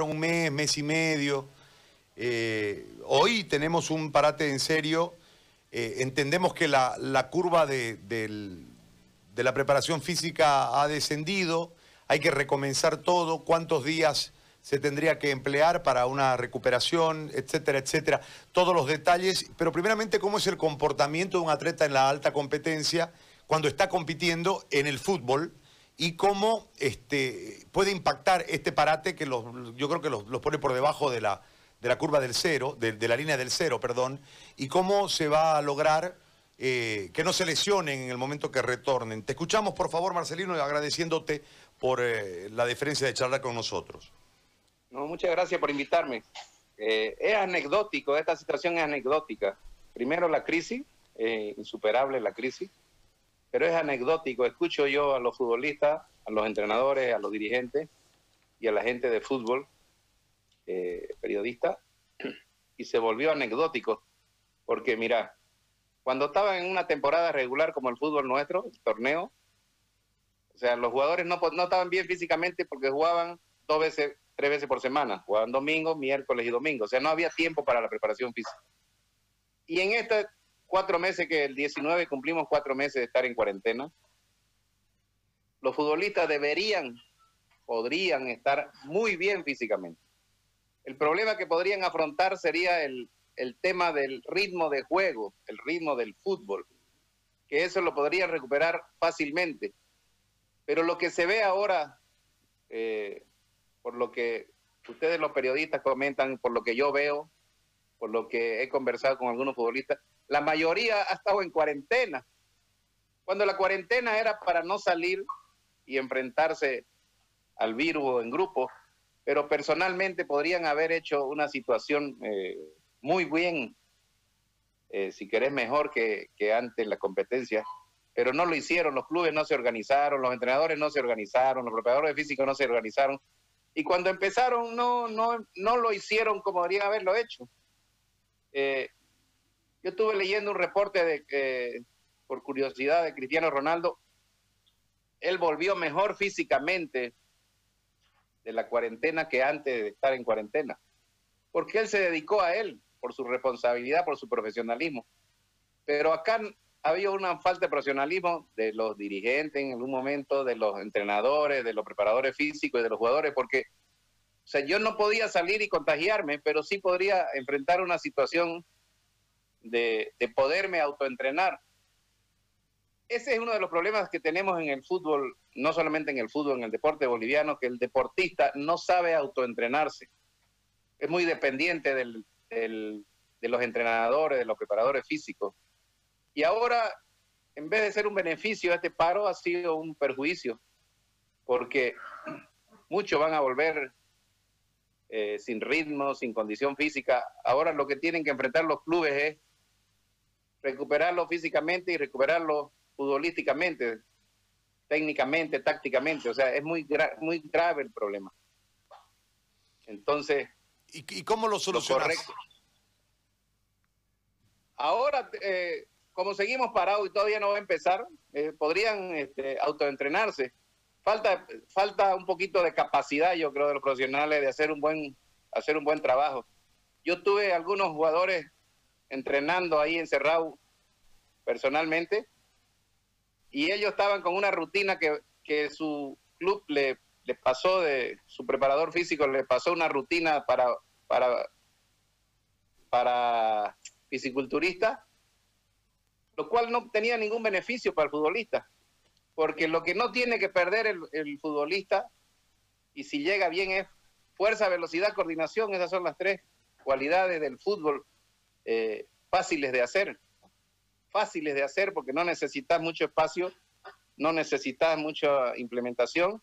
un mes, mes y medio. Eh, hoy tenemos un parate en serio. Eh, entendemos que la, la curva de, de la preparación física ha descendido. Hay que recomenzar todo. ¿Cuántos días se tendría que emplear para una recuperación, etcétera, etcétera? Todos los detalles. Pero primeramente, ¿cómo es el comportamiento de un atleta en la alta competencia cuando está compitiendo en el fútbol? Y cómo este, puede impactar este parate que los- yo creo que los, pone por debajo de la, de la curva del cero, de, la línea del cero, perdón, y cómo se va a lograr eh, que no se lesionen en el momento que retornen. Te escuchamos, por favor, Marcelino, agradeciéndote por eh, la deferencia de charlar con nosotros. No, muchas gracias por invitarme. Eh, es anecdótico, esta situación es anecdótica. Primero la crisis, insuperable la crisis, pero es anecdótico. Escucho yo a los futbolistas, a los entrenadores, a los dirigentes y a la gente de fútbol, eh, periodistas, y se volvió anecdótico. Porque mira, cuando estaba en una temporada regular como el fútbol nuestro, el torneo, o sea, los jugadores no, no estaban bien físicamente porque jugaban dos veces, tres veces por semana. Jugaban domingo, miércoles y domingo. O sea, no había tiempo para la preparación física. Y en estos cuatro meses que el 19 cumplimos cuatro meses de estar en cuarentena, los futbolistas deberían, podrían estar muy bien físicamente. El problema que podrían afrontar sería el, el tema del ritmo de juego, el ritmo del fútbol, que eso lo podrían recuperar fácilmente. Pero lo que se ve ahora, eh, por lo que ustedes los periodistas comentan, por lo que yo veo, por lo que he conversado con algunos futbolistas, la mayoría ha estado en cuarentena. Cuando la cuarentena era para no salir y enfrentarse al virus en grupo, pero personalmente podrían haber hecho una situación eh, muy bien, eh, si querés mejor que, que antes la competencia, pero no lo hicieron, los clubes no se organizaron, los entrenadores no se organizaron, los preparadores físicos no se organizaron, y cuando empezaron no, no, no lo hicieron como deberían haberlo hecho. Eh, yo estuve leyendo un reporte de que, por curiosidad, de Cristiano Ronaldo. Él volvió mejor físicamente de la cuarentena que antes de estar en cuarentena. Porque él se dedicó a él, por su responsabilidad, por su profesionalismo. Pero acá había una falta de profesionalismo de los dirigentes en algún momento, de los entrenadores, de los preparadores físicos y de los jugadores, porque yo no podía salir y contagiarme, pero sí podría enfrentar una situación de, de poderme autoentrenar. Ese es uno de los problemas que tenemos en el fútbol, no solamente en el fútbol, en el deporte boliviano, que el deportista no sabe autoentrenarse. Es muy dependiente del, de los entrenadores, de los preparadores físicos. Y ahora, en vez de ser un beneficio, este paro ha sido un perjuicio, porque muchos van a volver eh, sin ritmo, sin condición física. Ahora lo que tienen que enfrentar los clubes es recuperarlo físicamente y recuperarlo futbolísticamente, técnicamente, tácticamente. O sea, es muy, gra muy grave el problema. Entonces, ¿Y, y cómo lo lo solucionas? correcto. Ahora, eh, como seguimos parados y todavía no va a empezar, eh, podrían este, autoentrenarse. Falta, falta un poquito de capacidad, yo creo, de los profesionales de hacer un buen, hacer un buen trabajo. Yo tuve algunos jugadores entrenando ahí encerrados personalmente y ellos estaban con una rutina que, que su club le, le pasó de su preparador físico le pasó una rutina para para para fisiculturista lo cual no tenía ningún beneficio para el futbolista porque lo que no tiene que perder el, el futbolista y si llega bien es fuerza velocidad coordinación esas son las tres cualidades del fútbol eh, fáciles de hacer fáciles de hacer porque no necesitas mucho espacio no necesitas mucha implementación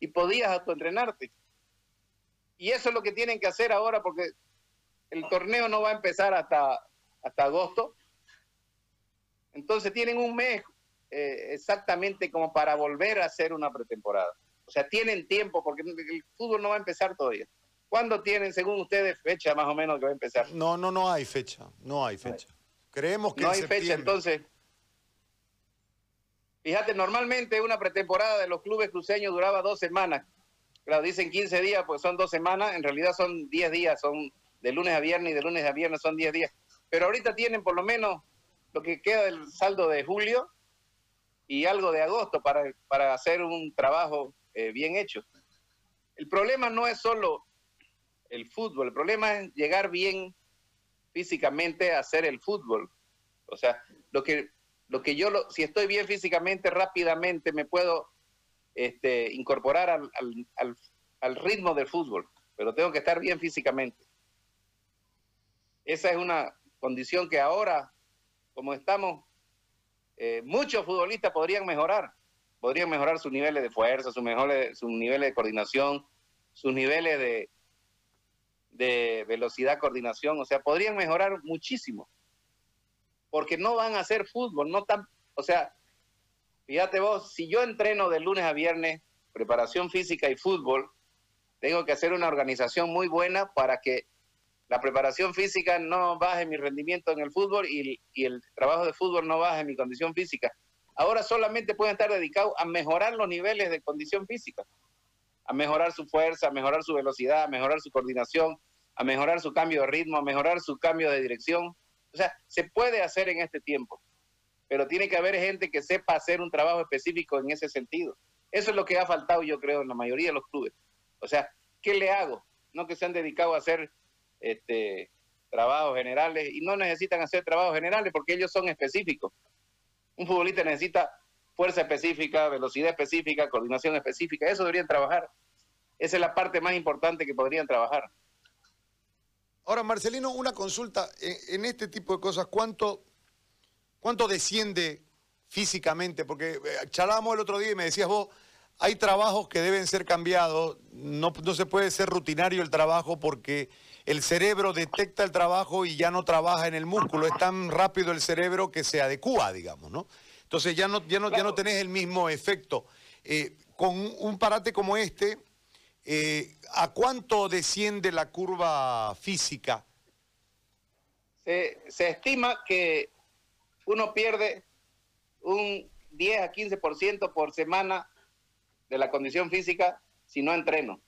y podías autoentrenarte. Y eso es lo que tienen que hacer ahora porque el torneo no va a empezar hasta, hasta agosto. Entonces tienen un mes eh, exactamente como para volver a hacer una pretemporada. O sea, tienen tiempo porque el fútbol no va a empezar todavía. ¿Cuándo tienen, según ustedes, fecha más o menos que va a empezar? No, no, no hay fecha. No hay fecha. Creemos que No en hay fecha, entonces. Fíjate, normalmente una pretemporada de los clubes cruceños duraba dos semanas. Claro, dicen 15 días, pues son dos semanas, en realidad son 10 días, son de lunes a viernes y de lunes a viernes son 10 días. Pero ahorita tienen por lo menos lo que queda del saldo de julio y algo de agosto para, para hacer un trabajo eh, bien hecho. El problema no es solo el fútbol, el problema es llegar bien físicamente a hacer el fútbol. O sea, lo que, lo que yo, lo, si estoy bien físicamente, rápidamente me puedo este, incorporar al, al, al ritmo del fútbol, pero tengo que estar bien físicamente. Esa es una condición que ahora, como estamos, eh, muchos futbolistas podrían mejorar. Podrían mejorar sus niveles de fuerza, sus, mejores, sus niveles de coordinación, sus niveles de, de velocidad, coordinación. O sea, podrían mejorar muchísimo. Porque no van a hacer fútbol, no tan. O sea, fíjate vos, si yo entreno de lunes a viernes, preparación física y fútbol, tengo que hacer una organización muy buena para que la preparación física no baje mi rendimiento en el fútbol y, el trabajo de fútbol no baje mi condición física. Ahora solamente pueden estar dedicados a mejorar los niveles de condición física, a mejorar su fuerza, a mejorar su velocidad, a mejorar su coordinación, a mejorar su cambio de ritmo, a mejorar su cambio de dirección. O sea, se puede hacer en este tiempo, pero tiene que haber gente que sepa hacer un trabajo específico en ese sentido. Eso es lo que ha faltado, yo creo, en la mayoría de los clubes. O sea, ¿qué le hago? No que se han dedicado a hacer este, trabajos generales y no necesitan hacer trabajos generales porque ellos son específicos. Un futbolista necesita fuerza específica, velocidad específica, coordinación específica, eso deberían trabajar. Esa es la parte más importante que podrían trabajar. Ahora, Marcelino, una consulta. En, este tipo de cosas, ¿cuánto, ¿cuánto desciende físicamente? Porque eh, charlábamos el otro día y me decías vos, hay trabajos que deben ser cambiados, no, no se puede ser rutinario el trabajo porque el cerebro detecta el trabajo y ya no trabaja en el músculo. Es tan rápido el cerebro que se adecua, digamos, ¿no? Entonces ya no, ya no, ya no tenés el mismo efecto. Eh, con un parate como este, eh, ¿a cuánto desciende la curva física? Se, estima que uno pierde un 10 a 15% por semana de la condición física si no entreno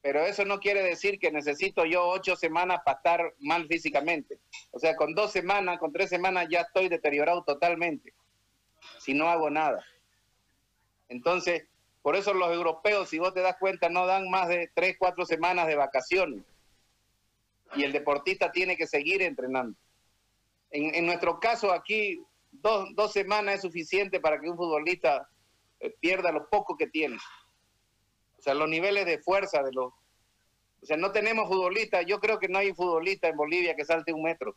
pero eso no quiere decir que necesito yo ocho semanas para estar mal físicamente. O sea, con dos semanas, con tres semanas ya estoy deteriorado totalmente, si no hago nada. Entonces, por eso los europeos, si vos te das cuenta, no dan más de tres, cuatro semanas de vacaciones. Y el deportista tiene que seguir entrenando. En, nuestro caso aquí, dos, dos semanas es suficiente para que un futbolista eh, pierda lo poco que tiene. O sea, los niveles de fuerza de los... O sea, no tenemos futbolistas. Yo creo que no hay futbolista en Bolivia que salte un metro.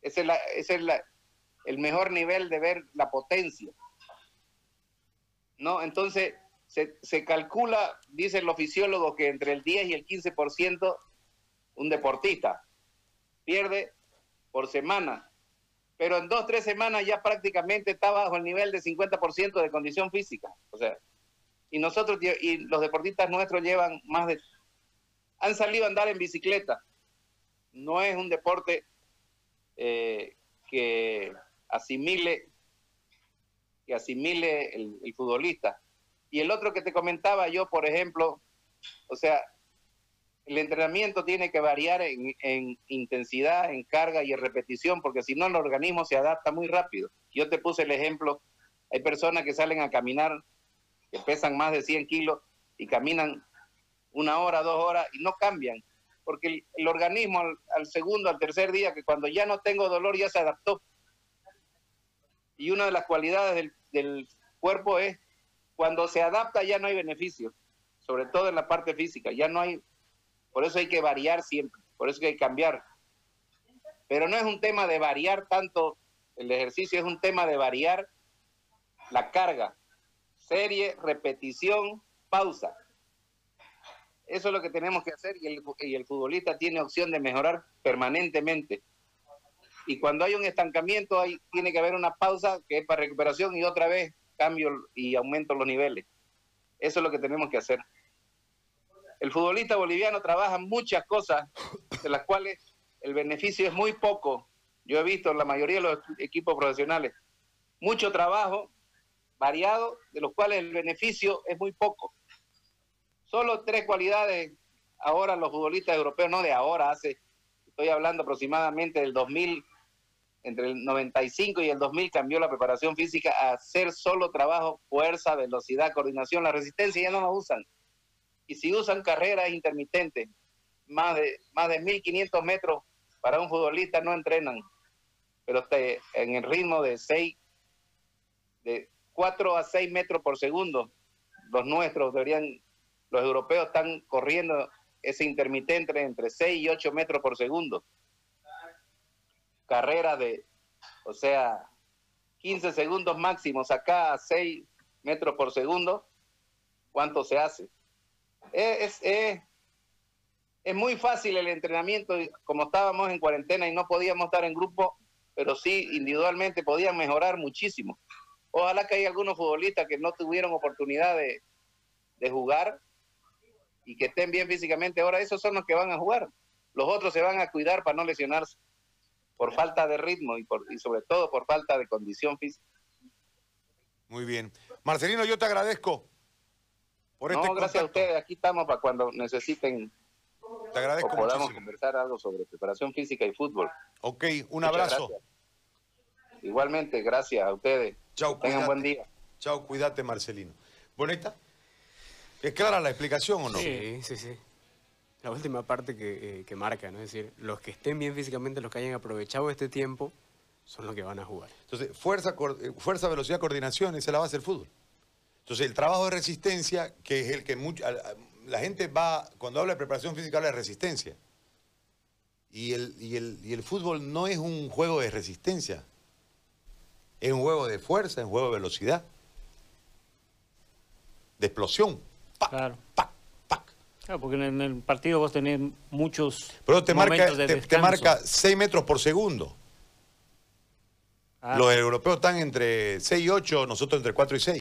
Ese es, el mejor nivel de ver la potencia. ¿No? Entonces, se, se calcula, dicen los fisiólogos, que entre el 10 y el 15% un deportista pierde por semana. Pero en dos, tres semanas ya prácticamente está bajo el nivel de 50% de condición física. O sea, y nosotros y los deportistas nuestros llevan más de han salido a andar en bicicleta no es un deporte eh, que asimile que asimile el, futbolista y el otro que te comentaba yo por ejemplo o sea el entrenamiento tiene que variar en, en, intensidad, en carga y en repetición, porque si no el organismo se adapta muy rápido. Yo te puse el ejemplo, hay personas que salen a caminar que pesan más de 100 kilos y caminan una hora, dos horas y no cambian, porque el, organismo al, segundo, al tercer día, que cuando ya no tengo dolor ya se adaptó. Y una de las cualidades del cuerpo es cuando se adapta ya no hay beneficio, sobre todo en la parte física, ya no hay, por eso hay que variar siempre, por eso hay que cambiar. Pero no es un tema de variar tanto el ejercicio, es un tema de variar la carga, serie, repetición, pausa. Eso es lo que tenemos que hacer y el, futbolista tiene opción de mejorar permanentemente. Y cuando hay un estancamiento, hay, tiene que haber una pausa que es para recuperación y otra vez cambio y aumento los niveles. Eso es lo que tenemos que hacer. El futbolista boliviano trabaja muchas cosas de las cuales el beneficio es muy poco. Yo he visto en la mayoría de los equipos profesionales mucho trabajo variado, de los cuales el beneficio es muy poco. Solo tres cualidades ahora los futbolistas europeos, no de ahora, hace, estoy hablando aproximadamente del 2000, entre el 95 y el 2000 cambió la preparación física a hacer solo trabajo, fuerza, velocidad, coordinación, la resistencia ya no la usan. Y si usan carreras intermitentes, más de, más de 1500 metros para un futbolista no entrenan, pero en el ritmo de 6, de 4 a 6 metros por segundo, los nuestros deberían, los europeos están corriendo ese intermitente entre 6 y 8 metros por segundo. Carrera de, o sea, 15 segundos máximos acá a 6 metros por segundo, ¿cuánto se hace? Es, es, es muy fácil el entrenamiento, como estábamos en cuarentena y no podíamos estar en grupo, pero sí individualmente podían mejorar muchísimo. Ojalá que haya algunos futbolistas que no tuvieron oportunidad de, jugar y que estén bien físicamente. Ahora esos son los que van a jugar. Los otros se van a cuidar para no lesionarse por falta de ritmo y, por, y sobre todo por falta de condición física. Muy bien. Marcelino, yo te agradezco por no, este gracias a ustedes. Aquí estamos para cuando necesiten te agradezco o podamos conversar algo sobre preparación física y fútbol. Ok, un abrazo. Igualmente, gracias a ustedes. Chao, Tengan buen día. Chao, cuídate, Marcelino. ¿Bonita? ¿Es clara la explicación o no? Sí, sí, sí. La última parte que, eh, que marca, ¿no? Es decir, los que estén bien físicamente, los que hayan aprovechado este tiempo, son los que van a jugar. Entonces, fuerza, eh, fuerza velocidad, coordinación, esa es la base del fútbol. Entonces, el trabajo de resistencia, que es el que mucho, la gente va, cuando habla de preparación física, habla de resistencia. Y el, y el, y el fútbol no es un juego de resistencia. Es un juego de fuerza, es un juego de velocidad. De explosión. claro. Claro, porque en el partido vos tenés muchos. Pero te marca, te, marca 6 metros por segundo. Ah. Los europeos están entre 6 y 8, nosotros entre 4 y 6.